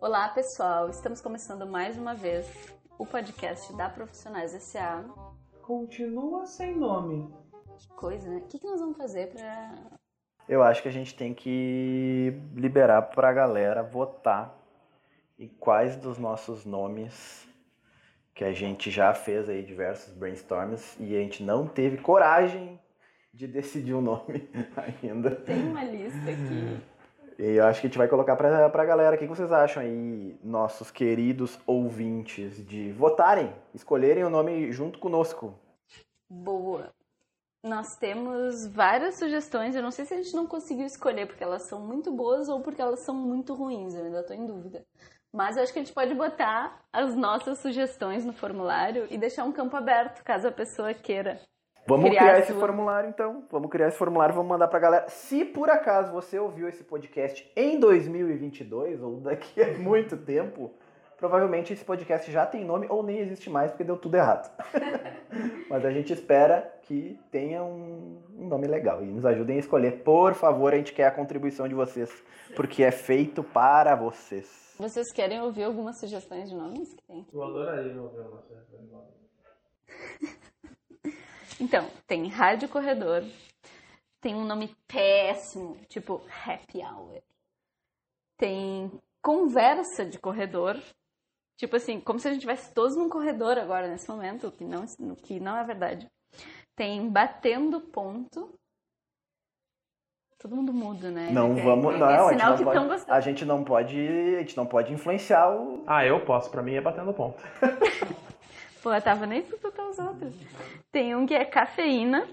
Olá, pessoal. Estamos começando mais uma vez o podcast da Profissionais S.A. Continua sem nome. Que coisa, né? O que, que nós vamos fazer pra... Eu acho que a gente tem que liberar pra galera votar em quais dos nossos nomes que a gente já fez aí diversos brainstorms e a gente não teve coragem de decidir o nome ainda. Tem uma lista aqui. E eu acho que a gente vai colocar pra, pra galera. O que vocês acham aí, nossos queridos ouvintes, de votarem, escolherem o nome junto conosco? Boa. Nós temos várias sugestões. Eu não sei se a gente não conseguiu escolher porque elas são muito boas ou porque elas são muito ruins. Eu ainda tô em dúvida. Mas eu acho que a gente pode botar as nossas sugestões no formulário e deixar um campo aberto, caso a pessoa queira. Vamos Criar criar esse sua- formulário então. Vamos criar esse formulário, vamos mandar pra galera. Se por acaso você ouviu esse podcast em 2022 ou daqui a muito tempo, provavelmente esse podcast já tem nome ou nem existe mais porque deu tudo errado. Mas a gente espera que tenha um, um nome legal e nos ajudem a escolher. Por favor, a gente quer a contribuição de vocês, porque é feito para vocês. Vocês querem ouvir algumas sugestões de nomes que tem? Eu adoraria ouvir uma sugestão de nome. Então, tem Rádio Corredor. Tem um nome péssimo, tipo Happy Hour. Tem Conversa de Corredor. Tipo assim, como se a gente estivesse todos num corredor agora, nesse momento, o que não, o que não é verdade. Tem Batendo Ponto. Todo mundo muda, né? Não É- vamos, é- não, é a, gente não que pode, gostando. a gente não pode, a gente não pode influenciar o Ah, eu posso. Pra mim é batendo ponto. Pô, eu tava nem escutando os outros. Tem um que é cafeína.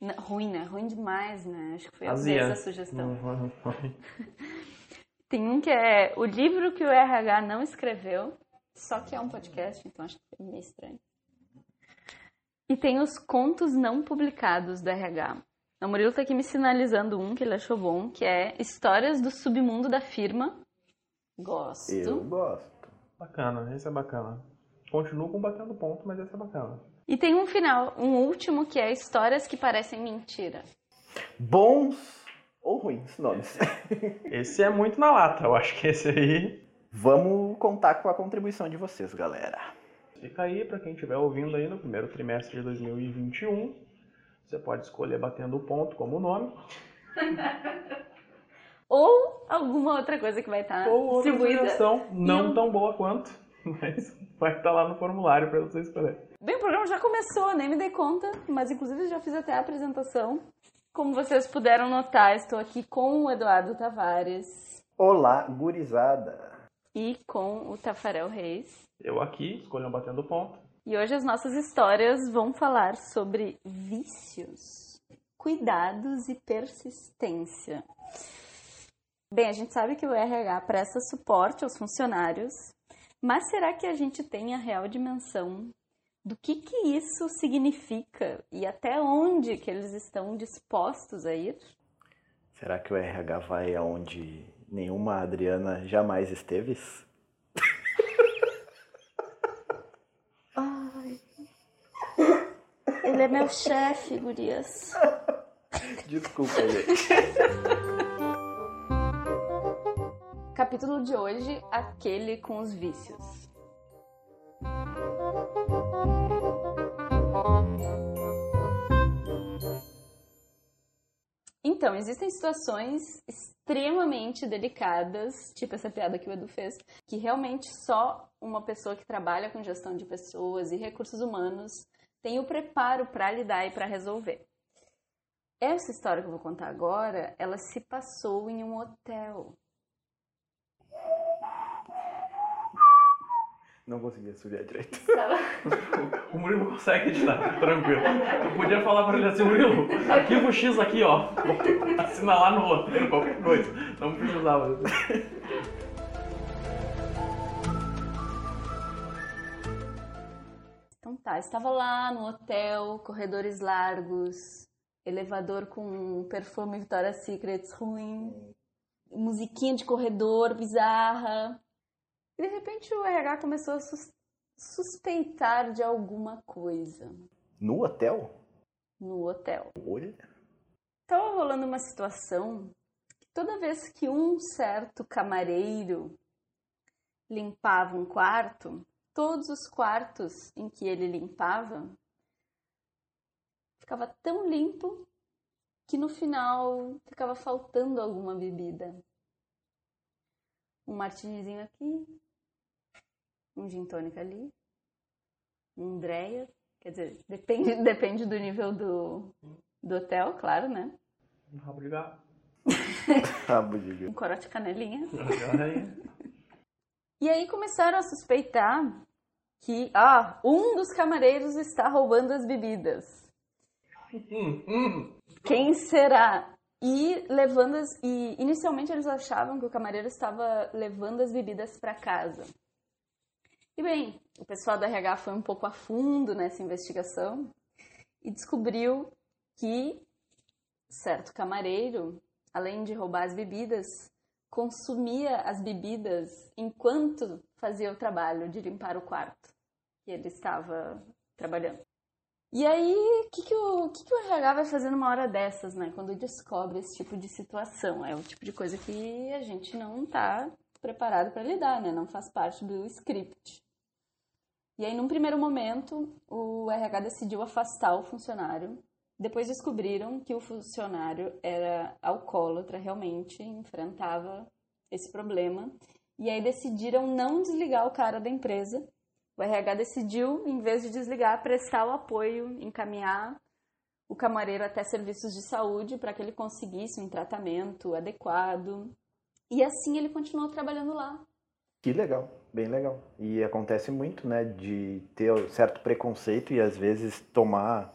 Não, ruim, né? Ruim demais, né? Acho que foi Azia. essa sugestão. Não, não, Tem um que é o livro que o RH não escreveu, só que é um podcast, então acho que é meio estranho. E tem os contos não publicados do RH. O Murilo tá aqui me sinalizando um que ele achou bom, que é Histórias do Submundo da Firma. Gosto. Eu gosto. Bacana, esse é bacana. Continuo com batendo ponto, mas esse é bacana. E tem um final, um último, que é Histórias que parecem mentira. Bons ou ruins nomes. Esse é muito na lata. Eu acho que esse aí Vamos contar com a contribuição de vocês, galera. fica aí pra quem estiver ouvindo aí no primeiro trimestre de 2021. Você pode escolher batendo ponto como nome. Ou alguma outra coisa que vai estar Ou outra distribuída. não um- tão boa quanto, mas vai estar lá no formulário pra você escolher. Bem, o programa já começou, nem me dei conta, mas inclusive já fiz até a apresentação. Como vocês puderam notar, estou aqui com o Eduardo Tavares Olá, gurizada. e com o Tafarel Reis. Eu aqui, escolhi um batendo ponto. E hoje as nossas histórias vão falar sobre vícios, cuidados e persistência. Bem, a gente sabe que o RH presta suporte aos funcionários, mas será que a gente tem a real dimensão do que, que isso significa e até onde que eles estão dispostos a ir? Será que o RH vai aonde nenhuma Adriana jamais esteve? Ai, ele é meu chefe, gurias. Desculpa, gente. Capítulo de hoje, aquele com os vícios. Então, existem situações extremamente delicadas, tipo essa piada que o Edu fez, que realmente só uma pessoa que trabalha com gestão de pessoas e recursos humanos tem o preparo para lidar e para resolver. Essa história que eu vou contar agora, ela se passou em um hotel. Não consegui subir direito. O Murilo consegue editar, tranquilo. Eu podia falar pra ele assim, Murilo, arquivo X aqui, ó. Assina lá no roteiro, qualquer coisa. Não precisava. Então tá, estava lá no hotel, corredores largos, elevador com perfume Victoria's Secrets ruim, musiquinha de corredor bizarra. E de repente o RH começou a sus- suspeitar de alguma coisa No hotel? no hotel. Olha. Tava rolando uma situação que toda vez que um certo camareiro limpava um quarto, todos os quartos em que ele limpava ficava tão limpo que no final ficava faltando alguma bebida. Um martinizinho aqui, um gin tônica ali, um dreia, quer dizer, depende, depende do nível do, do hotel, claro, né? Um rabo de gato. Rabo de gato. Um corote canelinha. E aí começaram a suspeitar que, ah, um dos camareiros está roubando as bebidas. hum, hum. Quem será? E levando as, e inicialmente eles achavam que o camareiro estava levando as bebidas para casa. E bem, o pessoal da RH foi um pouco a fundo nessa investigação e descobriu que certo camareiro, além de roubar as bebidas, consumia as bebidas enquanto fazia o trabalho de limpar o quarto que ele estava trabalhando. E aí, o que, que, o, que, que o RH vai fazer numa hora dessas, né? Quando descobre esse tipo de situação? É o tipo de coisa que a gente não está preparado para lidar, né? Não faz parte do script. E aí, num primeiro momento, o RH decidiu afastar o funcionário. Depois descobriram que o funcionário era alcoólatra, realmente enfrentava esse problema. E aí decidiram não desligar o cara da empresa. O RH decidiu, em vez de desligar, prestar o apoio, encaminhar o camareiro até serviços de saúde para que ele conseguisse um tratamento adequado. E assim ele continuou trabalhando lá. Que legal, bem legal. E acontece muito, né, de ter certo preconceito e às vezes tomar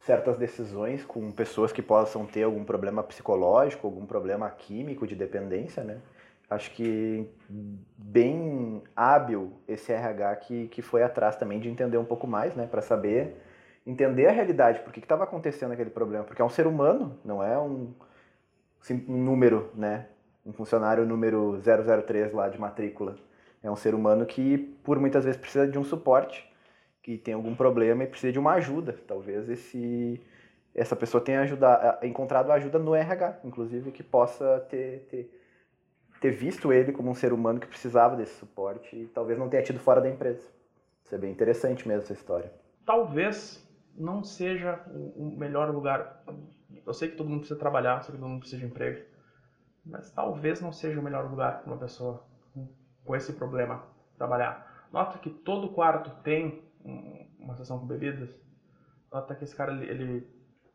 certas decisões com pessoas que possam ter algum problema psicológico, algum problema químico de dependência, né? Acho que bem hábil esse RH que, que foi atrás também de entender um pouco mais, né, para saber entender a realidade, por que estava acontecendo aquele problema, porque é um ser humano, não é um, um número, né, um funcionário número 003 lá de matrícula. É um ser humano que, por muitas vezes, precisa de um suporte, que tem algum problema e precisa de uma ajuda. Talvez esse, essa pessoa tenha ajudado, encontrado ajuda no RH, inclusive, que possa ter, ter, ter visto ele como um ser humano que precisava desse suporte e talvez não tenha tido fora da empresa. Isso é bem interessante mesmo, essa história. Talvez não seja o melhor lugar. Eu sei que todo mundo precisa trabalhar, eu sei que todo mundo precisa de emprego, mas talvez não seja o melhor lugar para uma pessoa com- esse problema trabalhar. Nota que todo quarto tem um- uma seção com bebidas. Nota que esse cara, ele,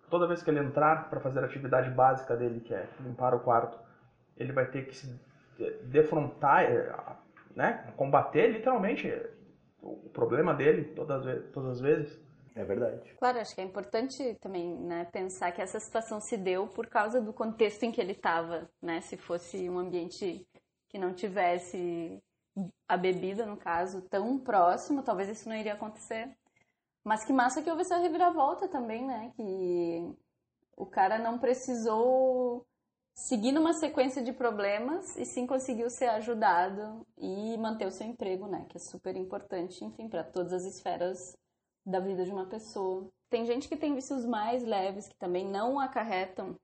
toda vez que ele entrar para fazer a atividade básica dele, que é limpar o quarto, ele vai ter que se de- defrontar, eh, né, combater literalmente o problema dele todas, todas as vezes. É verdade. Claro, acho que é importante também né, pensar que essa situação se deu por causa do contexto em que ele estava, né? Se fosse um ambiente que não tivesse a bebida, no caso, tão próximo, talvez isso não iria acontecer. Mas que massa que houve essa reviravolta também, né? Que o cara não precisou seguir numa sequência de problemas e sim conseguiu ser ajudado e manter o seu emprego, né? Que é super importante, enfim, para todas as esferas da vida de uma pessoa. Tem gente que tem vícios mais leves que também não acarretam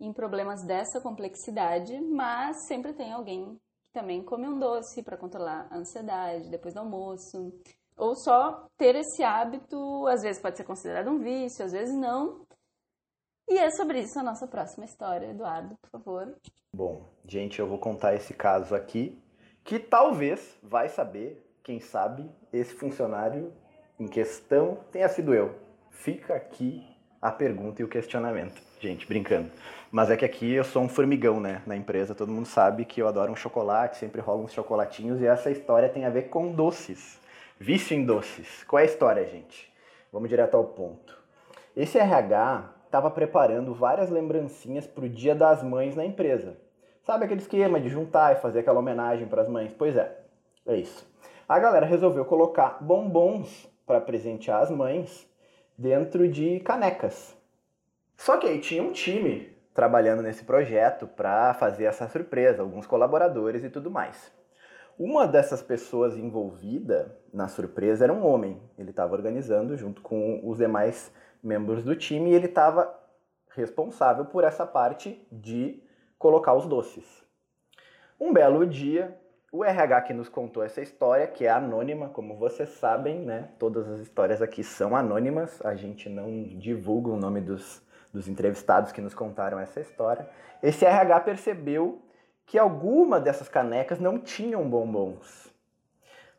em problemas dessa complexidade, mas sempre tem alguém que também come um doce para controlar a ansiedade depois do almoço, ou só ter esse hábito, às vezes pode ser considerado um vício, às vezes não. E é sobre isso a nossa próxima história, Eduardo, por favor. Bom, gente, eu vou contar esse caso aqui, que talvez, vai saber, quem sabe, esse funcionário em questão tenha sido eu. Fica aqui a pergunta e o questionamento. Gente, brincando. Mas é que aqui eu sou um formigão, né, na empresa. Todo mundo sabe que eu adoro um chocolate, sempre rola uns chocolatinhos e essa história tem a ver com doces. Vício em doces. Qual é a história, gente? Vamos direto ao ponto. Esse RH estava preparando várias lembrancinhas para o Dia das Mães na empresa. Sabe aquele esquema de juntar e fazer aquela homenagem para as mães? Pois é, é isso. A galera resolveu colocar bombons para presentear as mães dentro de canecas. Só que aí tinha um time trabalhando nesse projeto para fazer essa surpresa, alguns colaboradores e tudo mais. Uma dessas pessoas envolvida na surpresa era um homem. Ele estava organizando junto com os demais membros do time e ele estava responsável por essa parte de colocar os doces. Um belo dia, o RH que nos contou essa história, que é anônima, como vocês sabem, né? Todas as histórias aqui são anônimas, a gente não divulga o nome dos, dos entrevistados que nos contaram essa história. Esse RH percebeu que alguma dessas canecas não tinham bombons.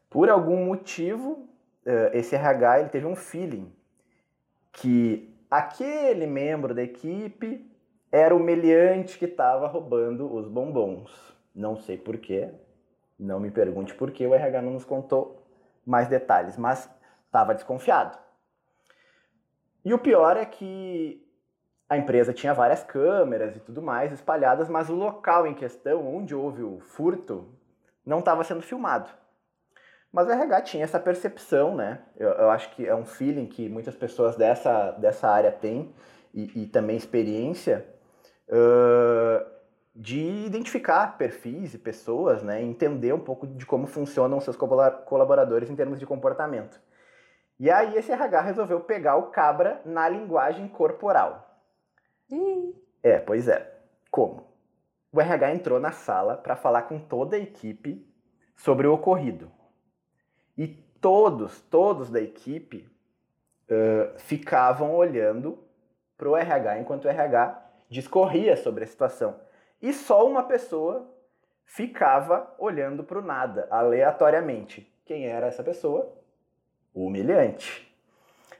Por algum motivo, eh, esse RH ele teve um feeling que aquele membro da equipe era o meliante que estava roubando os bombons. Não sei porquê, não me pergunte por que o RH não nos contou mais detalhes, mas estava desconfiado. E o pior é que a empresa tinha várias câmeras e tudo mais espalhadas, mas o local em questão, onde houve o furto, não estava sendo filmado. Mas o RH tinha essa percepção, né? Eu, eu, acho que é um feeling que muitas pessoas dessa, dessa área têm e, e também experiência. Uh, de identificar perfis e pessoas, né, entender um pouco de como funcionam seus colaboradores em termos de comportamento. E aí esse RH resolveu pegar o cabra na linguagem corporal. É, pois é. Como? O RH entrou na sala para falar com toda a equipe sobre o ocorrido. E todos, todos da equipe uh, ficavam olhando para o RH enquanto o RH discorria sobre a situação e só uma pessoa ficava olhando para o nada, aleatoriamente. Quem era essa pessoa? O humilhante.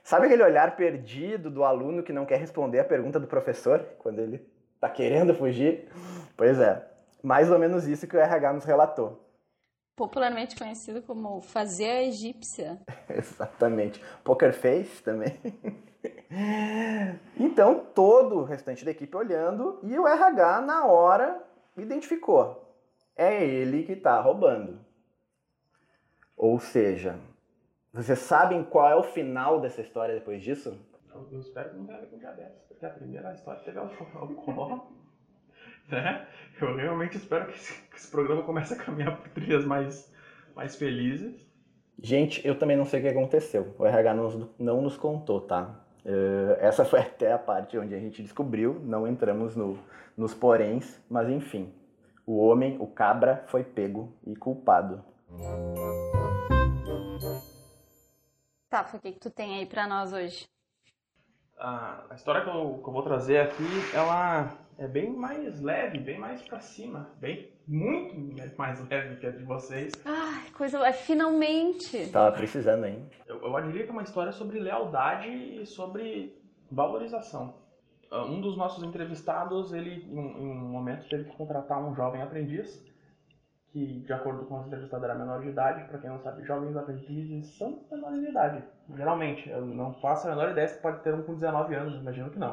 Sabe aquele olhar perdido do aluno que não quer responder a pergunta do professor quando ele está querendo fugir? Pois é, mais ou menos isso que o RH nos relatou. Popularmente conhecido como fazer a egípcia. Exatamente. Poker face também. Então, todo o restante da equipe olhando e o RH, na hora, identificou. É ele que está roubando. Ou seja, vocês sabem qual é o final dessa história depois disso? Eu, espero que não tenha a ver com diabetes, porque a primeira história teve alcoólatra. né? Eu realmente espero que esse, que esse, programa comece a caminhar por trilhas mais, mais felizes. Gente, eu também não sei o que aconteceu. O RH não, não nos contou, tá? Uh, essa foi até a parte onde a gente descobriu, não entramos no, nos poréns, mas enfim, o homem, o cabra, foi pego e culpado. Tá, o que, que tu tem aí para nós hoje? A, a história que eu, que eu, vou trazer aqui, ela é bem mais leve, bem mais para cima, bem muito mais leve que a de vocês. Ai, coisa, é finalmente. Tava precisando, hein? Eu, eu diria que é uma história sobre lealdade e sobre valorização. Ah, um dos nossos entrevistados, ele em um momento teve que contratar um jovem aprendiz que, de acordo com o entrevistado, era menor de idade. Para quem não sabe, jovens aprendizes são menores de idade, geralmente. Eu não faço a menor ideia se pode ter um com 19 anos, imagino que não.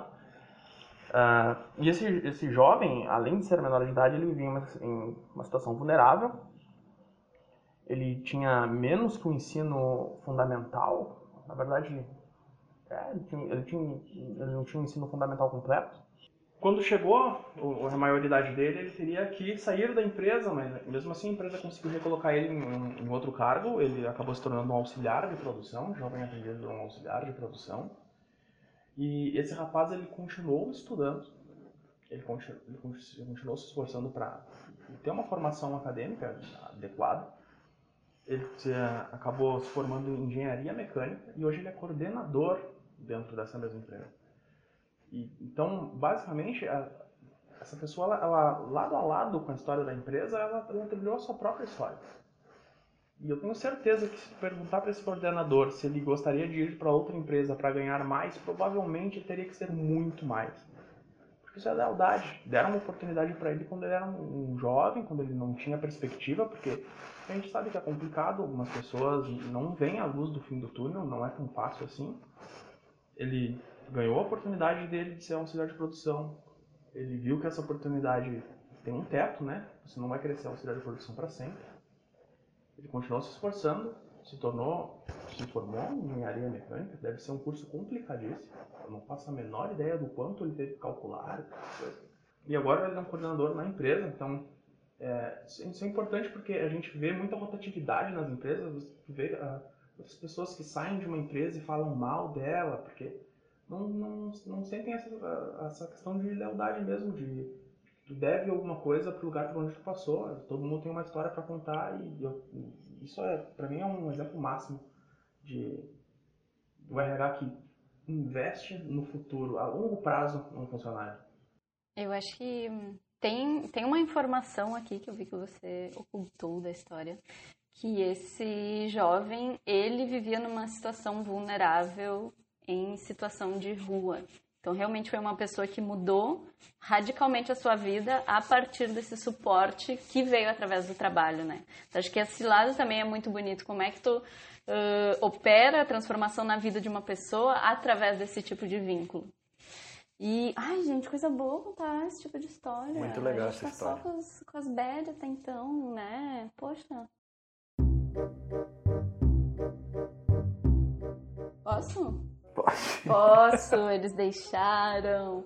Uh, e esse, esse jovem, além de ser menor de idade, ele vivia em uma, em uma situação vulnerável. Ele tinha menos que o ensino fundamental. Na verdade, é, ele, tinha, ele, tinha, ele não tinha um ensino fundamental completo. Quando chegou a maioridade dele, ele teria que sair da empresa, mas mesmo assim a empresa conseguiu recolocar ele em, em outro cargo. Ele acabou se tornando um auxiliar de produção, jovem aprendiz um auxiliar de produção. E esse rapaz ele continuou estudando, ele continuou, ele continuou se esforçando para ter uma formação acadêmica adequada. Ele acabou se formando em engenharia mecânica e hoje ele é coordenador dentro dessa mesma empresa. E, então, basicamente, a, essa pessoa, ela, ela, lado a lado com a história da empresa, ela, ela trilhou a sua própria história. E eu tenho certeza que se perguntar para esse coordenador se ele gostaria de ir para outra empresa para ganhar mais, provavelmente teria que ser muito mais. Porque isso é lealdade. Deram uma oportunidade para ele quando ele era um jovem, quando ele não tinha perspectiva, porque a gente sabe que é complicado, algumas pessoas não veem a luz do fim do túnel, não é tão fácil assim. Ele ganhou a oportunidade dele de ser auxiliar de produção. Ele viu que essa oportunidade tem um teto, né? Você não vai crescer auxiliar de produção para sempre ele continuou se esforçando, se tornou, se formou em engenharia mecânica, deve ser um curso complicadíssimo. Eu não faço a menor ideia do quanto ele teve que calcular. E agora ele é um coordenador na empresa, então é, isso é importante porque a gente vê muita rotatividade nas empresas, você vê uh, outras pessoas que saem de uma empresa e falam mal dela, porque não, não, não sentem essa, essa questão de lealdade mesmo, de tu deve alguma coisa pro lugar por onde tu passou, todo mundo tem uma história para contar e eu, isso é, para mim é um exemplo máximo de do RH que investe no futuro, a longo prazo, um funcionário. Eu acho que tem, tem uma informação aqui que eu vi que você ocultou da história, que esse jovem, ele vivia numa situação vulnerável em situação de rua. Então, realmente foi uma pessoa que mudou radicalmente a sua vida a partir desse suporte que veio através do trabalho, né? Então, acho que esse lado também é muito bonito. Como é que tu uh, opera a transformação na vida de uma pessoa através desse tipo de vínculo? E, ai, gente, coisa boa contar esse tipo de história. Muito legal essa tá história. só com as, com as bad até então, né? Poxa. Posso? Pode. Posso, eles deixaram.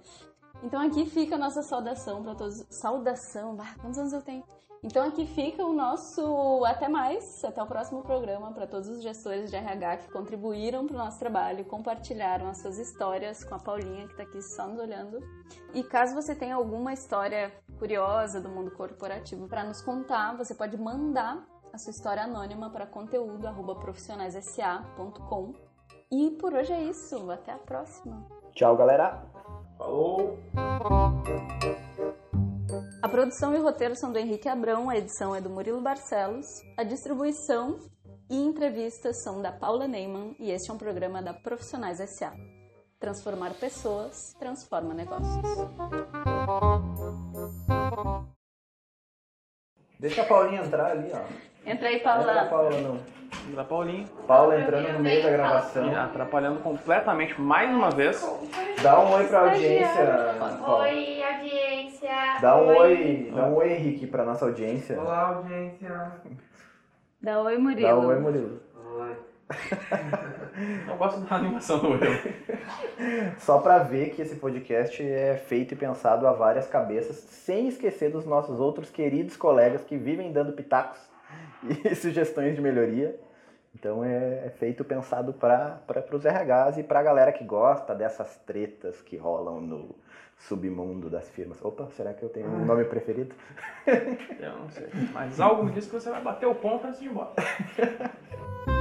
Então aqui fica a nossa saudação para todos. Saudação, bah, quantos anos eu tenho? Então aqui fica o nosso até mais, até o próximo programa para todos os gestores de RH que contribuíram para o nosso trabalho, compartilharam as suas histórias com a Paulinha que está aqui só nos olhando. E caso você tenha alguma história curiosa do mundo corporativo para nos contar, você pode mandar a sua história anônima para conteúdo@profissionaissa.com. E por hoje é isso, até a próxima. Tchau, galera. Falou! A produção e o roteiro são do Henrique Abrão, a edição é do Murilo Barcelos, a distribuição e entrevistas são da Paula Neyman e este é um programa da Profissionais SA. Transformar pessoas transforma negócios. Deixa a Paulinha entrar ali, ó. Entra aí, Entra a Paula. Paula, não. Da Paulinho, Paula entrando no meio da gravação. e atrapalhando completamente mais uma vez. Dá um oi pra audiência, Paula. Oi, audiência. Dá um oi, dá um oi, Henrique, pra nossa audiência. Olá, audiência. Dá oi, Murilo. Dá um oi, Murilo. Oi. Eu gosto da animação do Will. Só pra ver que esse podcast é feito e pensado a várias cabeças, sem esquecer dos nossos outros queridos colegas que vivem dando pitacos e sugestões de melhoria. Então é, é feito pensado para os RHs e para a galera que gosta dessas tretas que rolam no submundo das firmas. Opa, será que eu tenho um nome preferido? Eu não sei. Mas algo me diz que você vai bater o ponto antes de ir embora.